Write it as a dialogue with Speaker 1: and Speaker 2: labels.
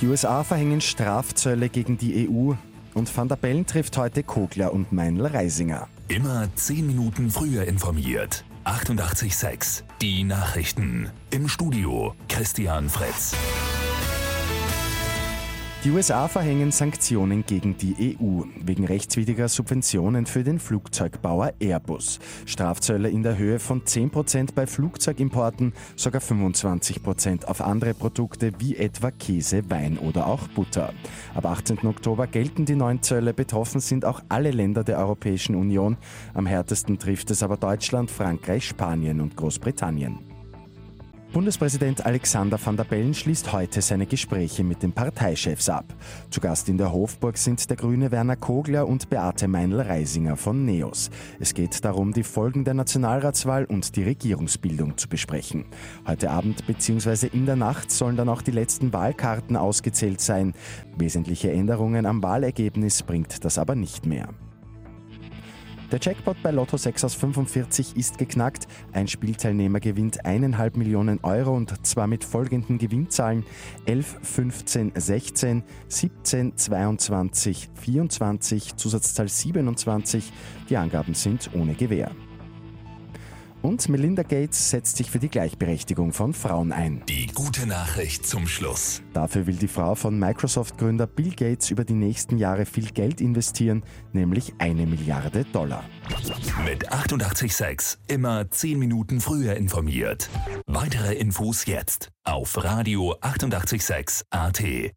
Speaker 1: Die USA verhängen Strafzölle gegen die EU und Van der Bellen trifft heute Kogler und Meinl-Reisinger.
Speaker 2: Immer 10 Minuten früher informiert. 88.6 Die Nachrichten. Im Studio Christian Fritz.
Speaker 1: Die USA verhängen Sanktionen gegen die EU wegen rechtswidriger Subventionen für den Flugzeugbauer Airbus. Strafzölle in der Höhe von 10% bei Flugzeugimporten, sogar 25% auf andere Produkte wie etwa Käse, Wein oder auch Butter. Ab 18. Oktober gelten die neuen Zölle. Betroffen sind auch alle Länder der Europäischen Union. Am härtesten trifft es aber Deutschland, Frankreich, Spanien und Großbritannien. Bundespräsident Alexander van der Bellen schließt heute seine Gespräche mit den Parteichefs ab. Zu Gast in der Hofburg sind der Grüne Werner Kogler und Beate Meinl-Reisinger von NEOS. Es geht darum, die Folgen der Nationalratswahl und die Regierungsbildung zu besprechen. Heute Abend bzw. in der Nacht sollen dann auch die letzten Wahlkarten ausgezählt sein. Wesentliche Änderungen am Wahlergebnis bringt das aber nicht mehr. Der Jackpot bei Lotto 6 aus 45 ist geknackt. Ein Spielteilnehmer gewinnt 1,5 Millionen Euro und zwar mit folgenden Gewinnzahlen 11, 15, 16, 17, 22, 24, Zusatzzahl 27. Die Angaben sind ohne Gewähr. Und Melinda Gates setzt sich für die Gleichberechtigung von Frauen ein.
Speaker 2: Die gute Nachricht zum Schluss.
Speaker 1: Dafür will die Frau von Microsoft-Gründer Bill Gates über die nächsten Jahre viel Geld investieren, nämlich eine Milliarde Dollar.
Speaker 2: Mit 886 immer 10 Minuten früher informiert. Weitere Infos jetzt auf Radio 886 AT.